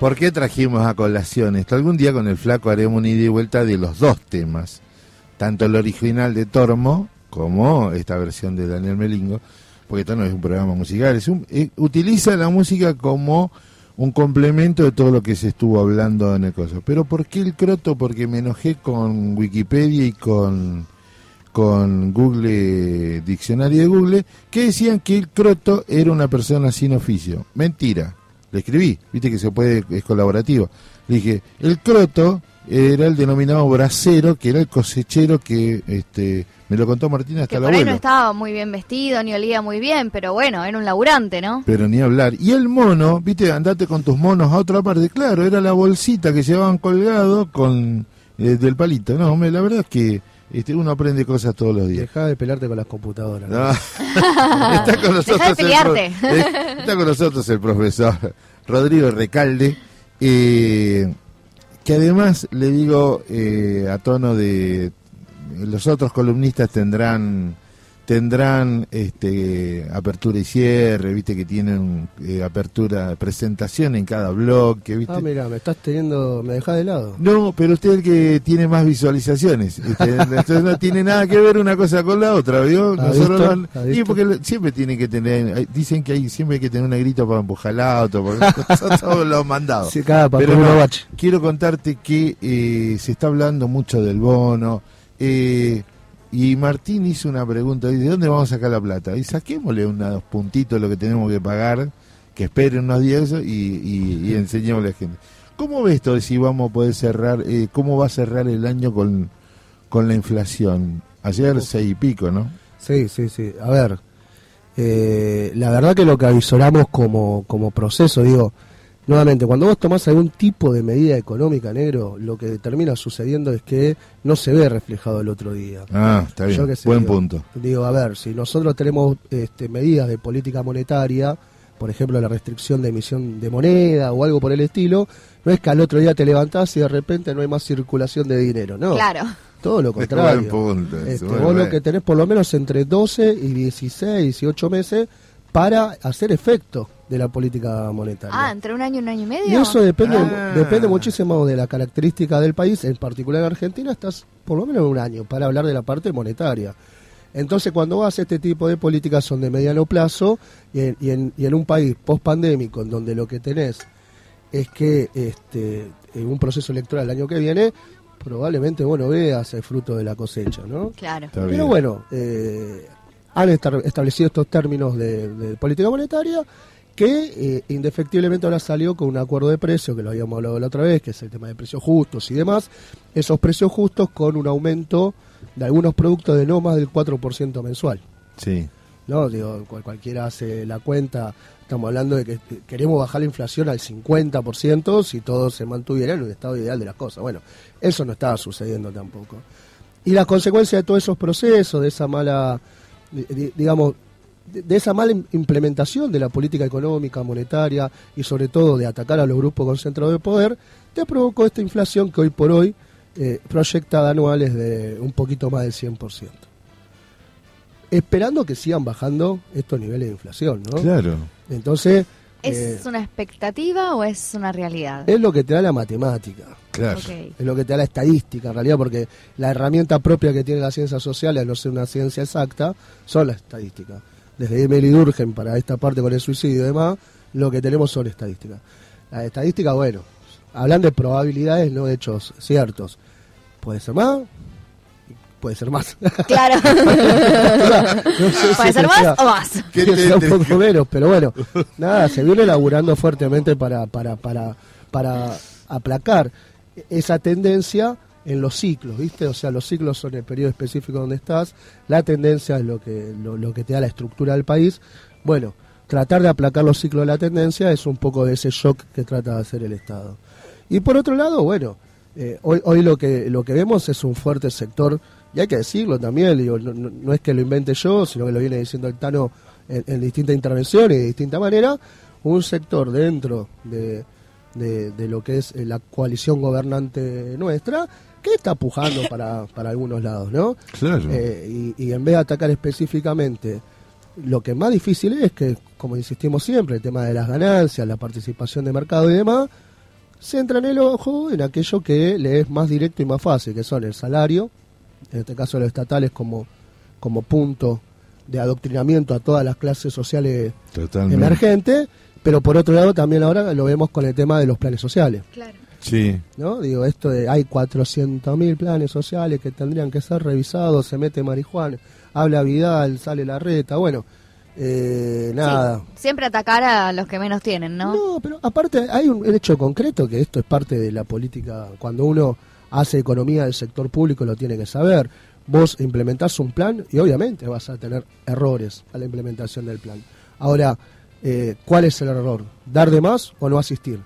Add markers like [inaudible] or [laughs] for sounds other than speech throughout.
¿Por qué trajimos a colación esto? Algún día con el flaco haremos una ida y vuelta de los dos temas, tanto el original de Tormo como esta versión de Daniel Melingo, porque esto no es un programa musical, es un, eh, utiliza la música como un complemento de todo lo que se estuvo hablando en el coso. Pero ¿por qué el croto? Porque me enojé con Wikipedia y con con Google, diccionario de Google, que decían que el croto era una persona sin oficio. Mentira. Le escribí, viste que se puede, es colaborativo. Le dije, el croto era el denominado bracero, que era el cosechero que este me lo contó Martina hasta que la ahí no estaba muy bien vestido, ni olía muy bien, pero bueno, era un laburante, ¿no? Pero ni hablar. Y el mono, viste, andate con tus monos a otra parte. Claro, era la bolsita que llevaban colgado con eh, del palito. No, me, la verdad es que este, uno aprende cosas todos los días. Deja de pelarte con las computadoras. [laughs] está con nosotros el eh, está con nosotros el profesor Rodrigo Recalde, eh, que además le digo eh, a tono de los otros columnistas tendrán tendrán este apertura y cierre, viste que tienen eh, apertura, presentación en cada bloque, viste. Ah, mira, me estás teniendo, me dejas de lado. No, pero usted es el que tiene más visualizaciones, [laughs] entonces no tiene nada que ver una cosa con la otra, ¿vio? Nosotros y porque siempre tiene que tener, dicen que hay siempre hay que tener una grito para empujar el auto, porque [laughs] nosotros los mandados. Sí, cada pero quiero contarte que eh, se está hablando mucho del bono. Eh, y Martín hizo una pregunta, ¿de dónde vamos a sacar la plata? Y saquémosle unos puntitos lo que tenemos que pagar, que esperen unos días y, y, enseñémosle a la gente. ¿Cómo ves esto de si vamos a poder cerrar, eh, cómo va a cerrar el año con, con la inflación? Ayer seis y pico, ¿no? Sí, sí, sí. A ver, eh, la verdad que lo que avisoramos como, como proceso, digo, Nuevamente, cuando vos tomás algún tipo de medida económica, negro, lo que termina sucediendo es que no se ve reflejado el otro día. Ah, está bien. Buen punto. Digo, a ver, si nosotros tenemos este, medidas de política monetaria, por ejemplo, la restricción de emisión de moneda o algo por el estilo, no es que al otro día te levantás y de repente no hay más circulación de dinero, ¿no? Claro. Todo lo contrario. Punto, este, vos lo que tenés por lo menos entre 12 y 16, 18 meses para hacer efecto de la política monetaria. Ah, entre un año y un año y medio. Y eso depende, ah. depende muchísimo de la característica del país, en particular en Argentina, estás por lo menos un año para hablar de la parte monetaria. Entonces, cuando vas a este tipo de políticas son de mediano plazo y en, y en, un país post-pandémico en donde lo que tenés es que este, en un proceso electoral el año que viene, probablemente bueno veas el fruto de la cosecha, ¿no? Claro. Pero bueno, eh, han establecido estos términos de política monetaria que eh, indefectiblemente ahora salió con un acuerdo de precio, que lo habíamos hablado la otra vez, que es el tema de precios justos y demás, esos precios justos con un aumento de algunos productos de no más del 4% mensual. Sí. ¿No? Digo, cualquiera hace la cuenta, estamos hablando de que queremos bajar la inflación al 50% si todo se mantuviera en un estado ideal de las cosas. Bueno, eso no estaba sucediendo tampoco. Y las consecuencias de todos esos procesos, de esa mala, digamos, de esa mala implementación de la política económica, monetaria y sobre todo de atacar a los grupos concentrados de poder, te provocó esta inflación que hoy por hoy eh, proyecta anuales de un poquito más del 100%. Esperando que sigan bajando estos niveles de inflación, ¿no? Claro. Entonces... ¿Es eh, una expectativa o es una realidad? Es lo que te da la matemática. Claro. Es lo que te da la estadística, en realidad, porque la herramienta propia que tiene la ciencia social, al no ser una ciencia exacta, son las estadísticas desde Emily Durgen para esta parte con el suicidio y demás, lo que tenemos son estadísticas. Las estadísticas, bueno, hablan de probabilidades, no de hechos ciertos. Puede ser más, puede ser más. Claro. [laughs] puede ser más o más. un poco menos, pero bueno, nada, se viene elaborando fuertemente para, para, para, para aplacar esa tendencia en los ciclos, ¿viste? O sea, los ciclos son el periodo específico donde estás, la tendencia es lo que, lo, que te da la estructura del país. Bueno, tratar de aplacar los ciclos de la tendencia es un poco de ese shock que trata de hacer el Estado. Y por otro lado, bueno, eh, hoy, hoy lo que, lo que vemos es un fuerte sector, y hay que decirlo también, digo, no, es que lo invente yo, sino que lo viene diciendo el Tano en, en distintas intervenciones y de distinta manera, un sector dentro de, de, de, lo que es la coalición gobernante nuestra, que está pujando para, para algunos lados, ¿no? Claro. Eh, y, en vez de atacar específicamente, lo que más difícil es que, como insistimos siempre, el tema de las ganancias, la participación de mercado y demás, centran el ojo en aquello que le es más directo y más fácil, que son el salario, en este caso los estatales como, como punto de adoctrinamiento a todas las clases sociales Totalmente. emergentes, pero por otro lado también ahora lo vemos con el tema de los planes sociales. Claro. Sí, ¿no? Digo, esto de hay 400.000 planes sociales que tendrían que ser revisados, se mete marihuana, habla Vidal, sale la reta, bueno, eh, nada. Sí, siempre atacar a los que menos tienen, ¿no? No, pero aparte hay un hecho concreto que esto es parte de la política. Cuando uno hace economía del sector público lo tiene que saber. Vos implementás un plan y obviamente vas a tener errores a la implementación del plan. Ahora, eh, ¿cuál es el error? ¿Dar de más o no asistir?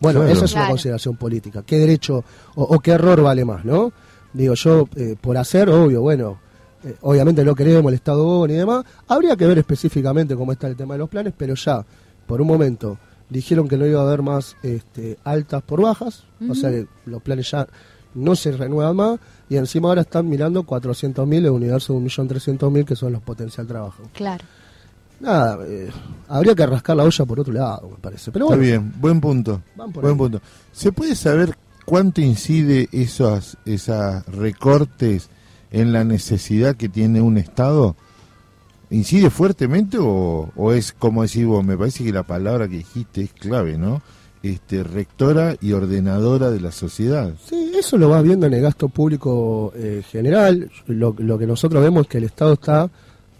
Bueno, Claro. esa es una Claro. consideración política. ¿Qué derecho o, o qué error vale más, no? Digo, yo, eh, por hacer, obvio, bueno, eh, obviamente no queremos el Estado bono y demás. Habría que ver específicamente cómo está el tema de los planes, pero ya, por un momento, dijeron que no iba a haber más este, altas por bajas, o sea que los planes ya no se renuevan más, y encima ahora están mirando 400.000 el universo de 1.300.000 que son los potencial trabajo. Claro. Nada, eh, habría que rascar la olla por otro lado, me parece. Pero está bueno, bien, buen punto. Van por Buen ahí. punto. ¿Se puede saber cuánto incide esos esas recortes en la necesidad que tiene un Estado? ¿Incide fuertemente o, o es como decís vos? Me parece que la palabra que dijiste es clave, ¿no? Este, rectora y ordenadora de la sociedad. Sí, eso lo vas viendo en el gasto público eh, general. Lo, lo que nosotros vemos es que el Estado está,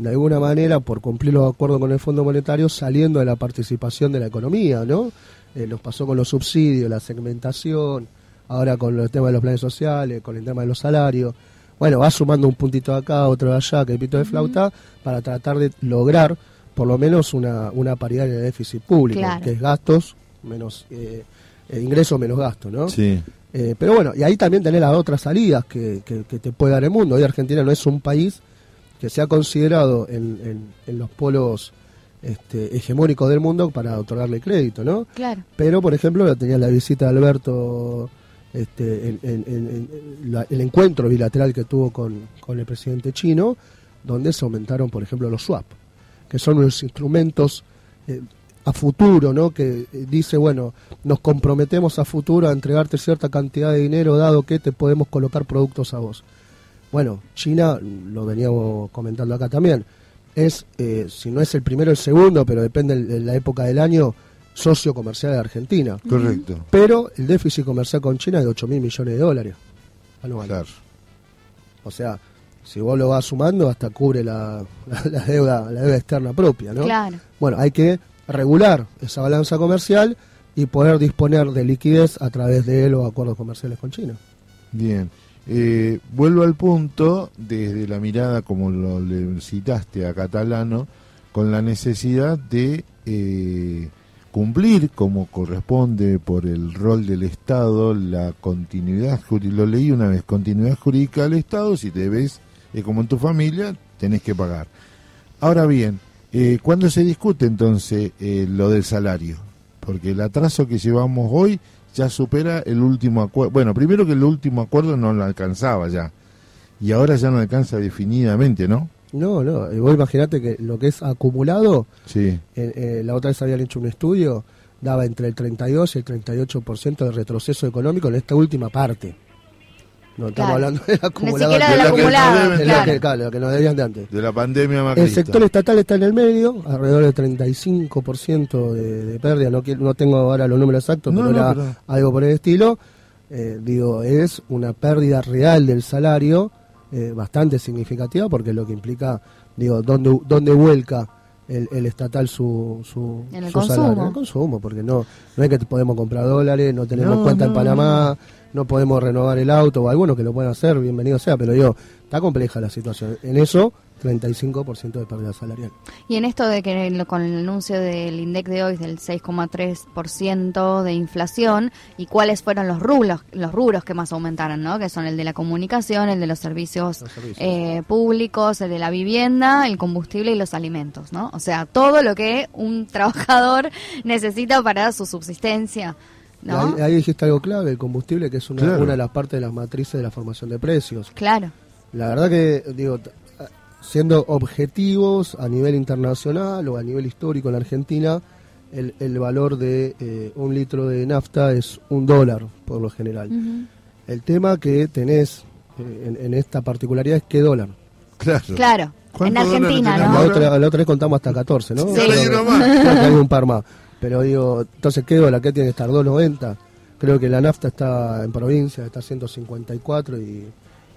de alguna manera, por cumplir los acuerdos con el Fondo Monetario, saliendo de la participación de la economía, ¿no? Eh, nos pasó con los subsidios, la segmentación, ahora con el tema de los planes sociales, con el tema de los salarios. Bueno, va sumando un puntito de acá, otro de allá, que pito de flauta, para tratar de lograr por lo menos una, una paridad en el déficit público, Claro. que es gastos menos eh, eh, ingresos menos gastos, ¿no? Sí, Eh, pero bueno, y ahí también tenés las otras salidas que, que- que te puede dar el mundo. Hoy Argentina no es un país que se ha considerado en, en- en los polos este, hegemónicos del mundo para otorgarle crédito, ¿no? Claro. Pero, por ejemplo, tenía la visita de Alberto, este, en- en- en- en la- el encuentro bilateral que tuvo con, con el presidente chino, donde se aumentaron, por ejemplo, los swap, que son unos instrumentos eh, a futuro, ¿no? Que eh, dice, bueno, nos comprometemos a futuro a entregarte cierta cantidad de dinero, dado que te podemos colocar productos a vos. Bueno, China, lo veníamos comentando acá también, es, eh, si no es el primero, el segundo, pero depende de la época del año, socio comercial de Argentina. correcto. Pero el déficit comercial con China es de 8 mil millones de dólares anuales. Claro. O sea, si vos lo vas sumando, hasta cubre la, [laughs] la- la deuda la deuda externa propia, ¿no? Claro. Bueno, hay que regular esa balanza comercial y poder disponer de liquidez a través de los acuerdos comerciales con China. Bien. Eh, vuelvo al punto desde la mirada, como lo citaste a Catalano, con la necesidad de eh, cumplir como corresponde por el rol del Estado la continuidad, juri- lo leí una vez, continuidad jurídica del Estado, si te ves eh, como en tu familia, tenés que pagar. Ahora bien, eh, ¿cuándo se discute entonces eh, lo del salario? Porque el atraso que llevamos hoy ya supera el último acuerdo. Bueno, primero que el último acuerdo no lo alcanzaba ya. Y ahora ya no alcanza definidamente, ¿no? No, no, y vos imaginate que lo que es acumulado, Sí. eh, eh, la otra vez habían hecho un estudio, daba entre el 32 y el 38% de retroceso económico en esta última parte. No estamos Claro. hablando del acumulado. siquiera del de que- acumulado, que- claro. lo que nos debían de antes. De la pandemia El macrista. sector estatal está en el medio, alrededor del 35% de, de pérdida, no, quiero- no tengo ahora los números exactos, No, pero no, era pero- algo por el estilo. Eh, digo, es una pérdida real del salario eh, bastante significativa porque lo que implica, digo, dónde, dónde vuelca el, el estatal su, su, En el su consumo. salario. En el consumo, porque no, no es que podemos comprar dólares, no tenemos No, cuenta en no, Panamá, no podemos renovar el auto, o algunos que lo pueden hacer, bienvenido sea, pero digo, está compleja la situación. En eso, 35% de pérdida salarial. Y en esto de que con el anuncio del INDEC de hoy del 6,3% de inflación y cuáles fueron los rubros, los rubros que más aumentaron, ¿no? Que son el de la comunicación, el de los servicios, Los servicios. eh, públicos, el de la vivienda, el combustible y los alimentos, ¿no? O sea, todo lo que un trabajador [laughs] necesita para su subsistencia, ¿no? Ahí, ahí dijiste algo clave, el combustible, que es una, Claro. una de las partes de las matrices de la formación de precios. Claro, La verdad que, digo, siendo objetivos a nivel internacional o a nivel histórico en la Argentina, el, el valor de eh, un litro de nafta es un dólar por lo general. El tema que tenés eh, en, en esta particularidad es qué dólar. Claro. Claro, en ¿Cuántos Argentina, La ¿no? tenemos? otra, la otra vez contamos hasta 14, ¿no? Sí. Hay [laughs] un par más. Pero digo, entonces, ¿qué dólar? ¿Qué tiene que estar? ¿2.90? Creo que la nafta está en provincia, está 154 y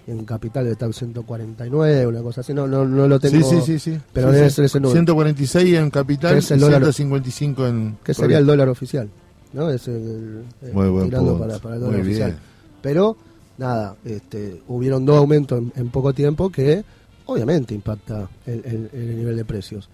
en capital está en 149, una cosa así. No, no, no lo tengo. Sí, sí, sí, sí. Pero Sí, debe ser ese número. 146 en capital es el dólar- 155 en... Que sería el dólar oficial, ¿no? Es el, el- Muy buen tirando para, para el dólar Muy oficial. bien. Pero, nada, este, hubieron dos aumentos en, en poco tiempo que obviamente impacta el, el- el nivel de precios.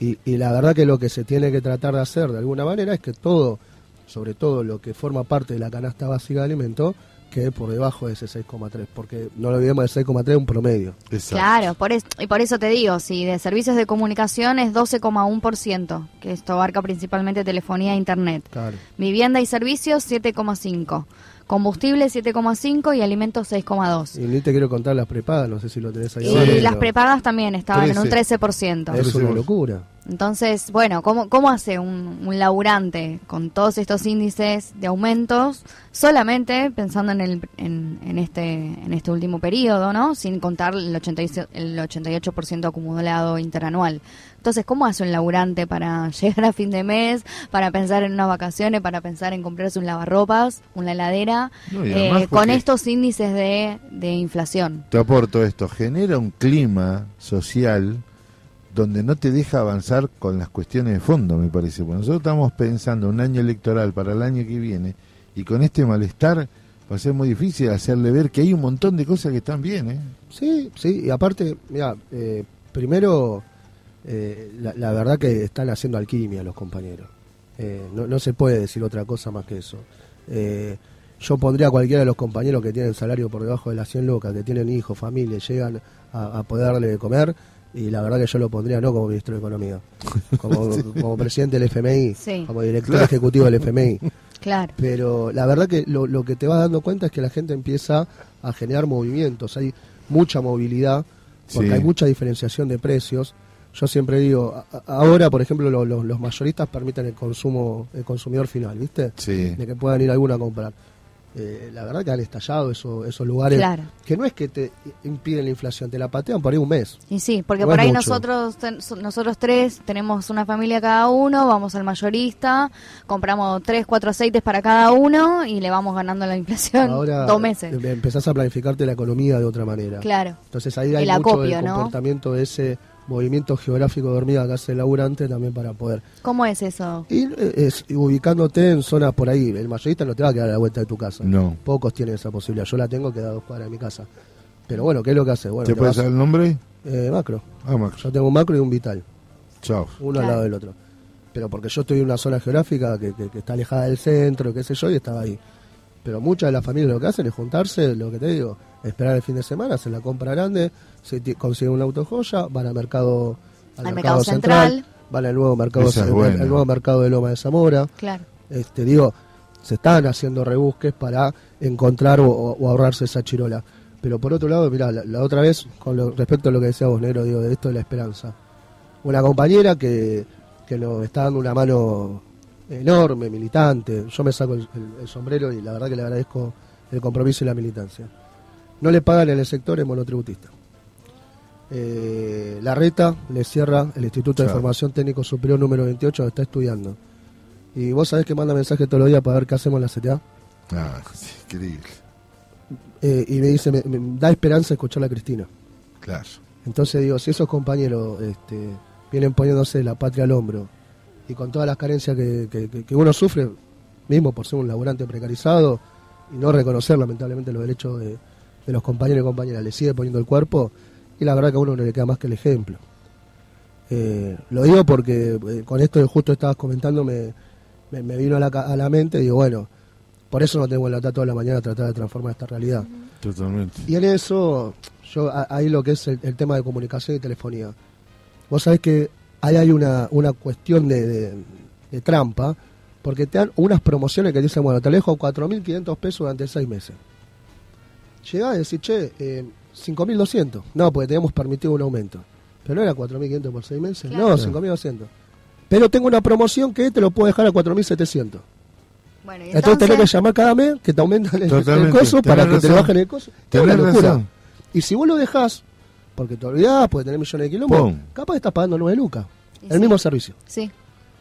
Y, y la verdad que lo que se tiene que tratar de hacer de alguna manera es que todo, sobre todo lo que forma parte de la canasta básica de alimentos, quede por debajo de ese 6,3, porque no lo olvidemos, el 6,3 es un promedio. Exacto. Claro, por es- y por eso te digo, si de servicios de comunicación es 12,1%, que esto abarca principalmente telefonía e internet. Claro. Vivienda y servicios 7,5%. Combustible 7,5% y alimentos 6,2%. Y ni te quiero contar las prepagas, no sé si lo tenés ahí Y abajo, las prepagas también estaban en un 13. 13%. Es una locura. Entonces, bueno, ¿cómo, cómo hace un, un laburante con todos estos índices de aumentos solamente pensando en, el, en, en este, en este último periodo, ¿no? Sin contar el, 88, el 88% acumulado interanual. Entonces, ¿cómo hace un laburante para [laughs] llegar a fin de mes, para pensar en unas vacaciones, para pensar en comprarse un lavarropas, una heladera, No, eh, con estos índices de, de inflación? Te aporto esto, genera un clima social donde no te deja avanzar con las cuestiones de fondo, me parece. Porque nosotros estamos pensando un año electoral para el año que viene y con este malestar va a ser muy difícil hacerle ver que hay un montón de cosas que están bien, ¿eh? Sí, sí, y aparte, mira, eh, primero, eh, la, verdad que están haciendo alquimia los compañeros. Eh, no, no se puede decir otra cosa más que eso. Yo pondría a cualquiera de los compañeros que tienen salario por debajo de las 100 lucas, que tienen hijos, familia, llegan a, a poder darle de comer, y la verdad que yo lo pondría no como ministro de Economía, como, [laughs] como presidente del FMI, Sí. como director Claro. ejecutivo del FMI. Claro. Pero la verdad que lo, lo que te vas dando cuenta es que la gente empieza a generar movimientos, hay mucha movilidad, porque Sí. hay mucha diferenciación de precios. Yo siempre digo, a- ahora por ejemplo lo- lo- los mayoristas permiten el consumo, el consumidor final, ¿viste? Sí. De que puedan ir alguno a comprar. Eh, la verdad que han estallado esos, esos lugares Claro. que no es que te impiden la inflación, te la patean por ahí un mes. Y sí, porque No por ahí mucho. nosotros ten- nosotros tres tenemos una familia cada uno, vamos al mayorista, compramos tres, cuatro aceites para cada uno y le vamos ganando la inflación [laughs] Ahora dos meses. em- empezás a planificarte la economía de otra manera. Claro. Entonces ahí hay El mucho acopio, del ¿no? comportamiento de ese movimiento geográfico de hormiga que hace el laburante también para poder. ¿Cómo es eso? Y eh, es y ubicándote en zonas por ahí. El mayorista no te va a quedar a la vuelta de tu casa. No. Pocos tienen esa posibilidad. Yo la tengo que da dos cuadras de mi casa. Pero bueno, ¿qué es lo que hace? Bueno, ¿Te te puedes vas- dar el nombre? eh, macro. Ah, Max. Yo tengo un macro y un vital. Chao. Uno al lado del otro. Pero porque yo estoy en una zona geográfica que, que- que está alejada del centro, qué sé yo, y estaba ahí. Pero muchas de las familias lo que hacen es juntarse, lo que te digo, esperar el fin de semana, hacer la compra grande, se consiguen un auto joya, van al mercado, Al mercado central. van al nuevo mercado, es el- buena. el nuevo mercado de Loma de Zamora. Claro. Este, digo, se están haciendo rebusques para encontrar o, o ahorrarse esa chirola. Pero por otro lado, mira, la, la otra vez, con lo- respecto a lo que decía vos, Negro, digo, de esto de la esperanza. Una compañera que, que nos está dando una mano enorme, militante. Yo me saco el, el- el sombrero y la verdad que le agradezco el compromiso y la militancia. No le pagan en el sector es monotributista. Eh, la reta le cierra el Instituto de. Formación Técnico Superior número 28 donde está estudiando. Y vos sabés que manda mensaje todos los días para ver qué hacemos en la CTA. Ah, [laughs] increíble. Eh, y me dice, me, me da esperanza escuchar a Cristina. Claro. Entonces digo, si esos compañeros este, vienen poniéndose la patria al hombro y con todas las carencias que, que- uno sufre, mismo por ser un laburante precarizado y no reconocer lamentablemente los derechos de, de los compañeros y compañeras, le sigue poniendo el cuerpo y la verdad que a uno no le queda más que el ejemplo. Eh, lo digo porque eh, con esto que justo estabas comentando me, me, me vino a la, a la mente y digo, bueno, por eso no tengo que levantar toda la mañana a tratar de transformar esta realidad. Totalmente. Y en eso, yo ahí lo que es el, el tema de comunicación y telefonía. Vos sabés que ahí hay una, una cuestión de, de- de trampa, porque te dan unas promociones que dicen, bueno, te dejo 4.500 pesos durante seis meses. Llegás y decís, che, eh, 5.200. No, porque teníamos permitido un aumento. Pero no era 4.500 por seis meses. Claro. No, 5.200. pero tengo una promoción que te lo puedo dejar a 4.700. Bueno, y Entonces, tenés que entonces, llamar cada mes que te aumentan el, el coso para que te lo bajen el coso. Es Tenés una locura. razón. Y si vos lo dejás, porque te olvidás, porque tenés millones de kilómetros, Pum. capaz estás pagando 9 lucas. Y El sí. mismo servicio. sí,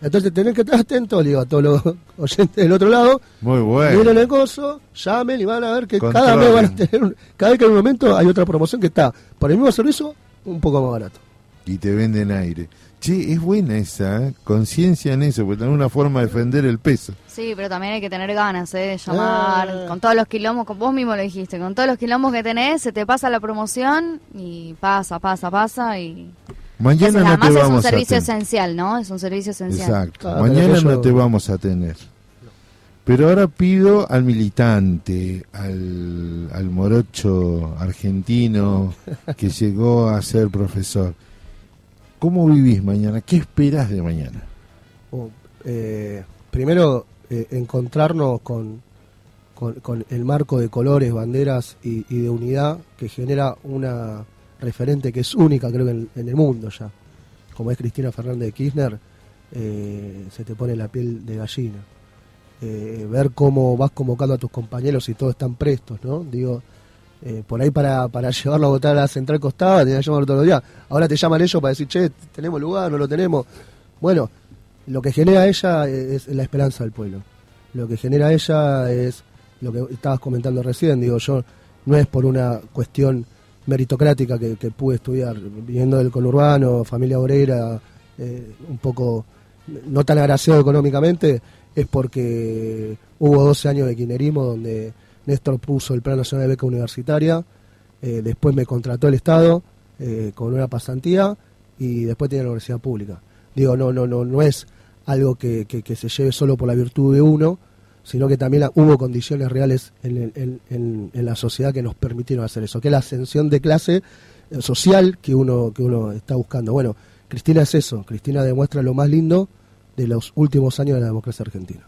Entonces tenés que estar atento, le digo a todos los [laughs] oyentes del otro lado, Muy miren bueno. el coso, llamen y van a ver que cada mes van a tener, un- cada vez que hay un momento hay otra promoción que está por el mismo servicio un poco más barato. Y te venden aire. Che, es buena esa, ¿eh? conciencia en eso, porque tenés una forma de defender el peso. sí, pero también hay que tener ganas, ¿eh? De llamar, Ah. con todos los quilombos, como vos mismo lo dijiste, con todos los quilombos que tenés, se te pasa la promoción y pasa, pasa, pasa y... Mañana no te es un vamos a servicio tener. esencial, ¿no? Es un servicio esencial. Exacto. Claro, Mañana pero no te vamos a tener. Pero ahora pido al militante, al, al morocho argentino que llegó a ser profesor. ¿Cómo vivís mañana? ¿Qué esperás de mañana? O, eh, primero, eh, encontrarnos con, con, el marco de colores, banderas y, de unidad que genera una referente que es única, creo en, el mundo ya. Como es Cristina Fernández de Kirchner, eh, se te pone la piel de gallina. Ver cómo vas convocando a tus compañeros y todos están prestos, ¿no? Digo, eh, por ahí para, para llevarlo a votar a la central costada, te llaman todos los días. Ahora te llaman ellos para decir, che, tenemos lugar, no lo tenemos. Bueno, lo que genera ella es la esperanza del pueblo. Lo que genera ella es lo que estabas comentando recién, digo yo, no es por una cuestión meritocrática que, que pude estudiar, viniendo del conurbano, familia obrera, eh, un poco no tan agraciado económicamente, es porque hubo 12 años de kirchnerismo donde Néstor puso el Plan Nacional de Beca Universitaria, eh, después me contrató el Estado eh, con una pasantía y después tenía la universidad pública. Digo, no, no, no, no es algo que, que- se lleve solo por la virtud de uno, sino que también hubo condiciones reales en, el- en- en- en la sociedad que nos permitieron hacer eso, que es la ascensión de clase eh, social que uno, que uno está buscando. Bueno, Cristina es eso, Cristina demuestra lo más lindo de los últimos años de la democracia argentina.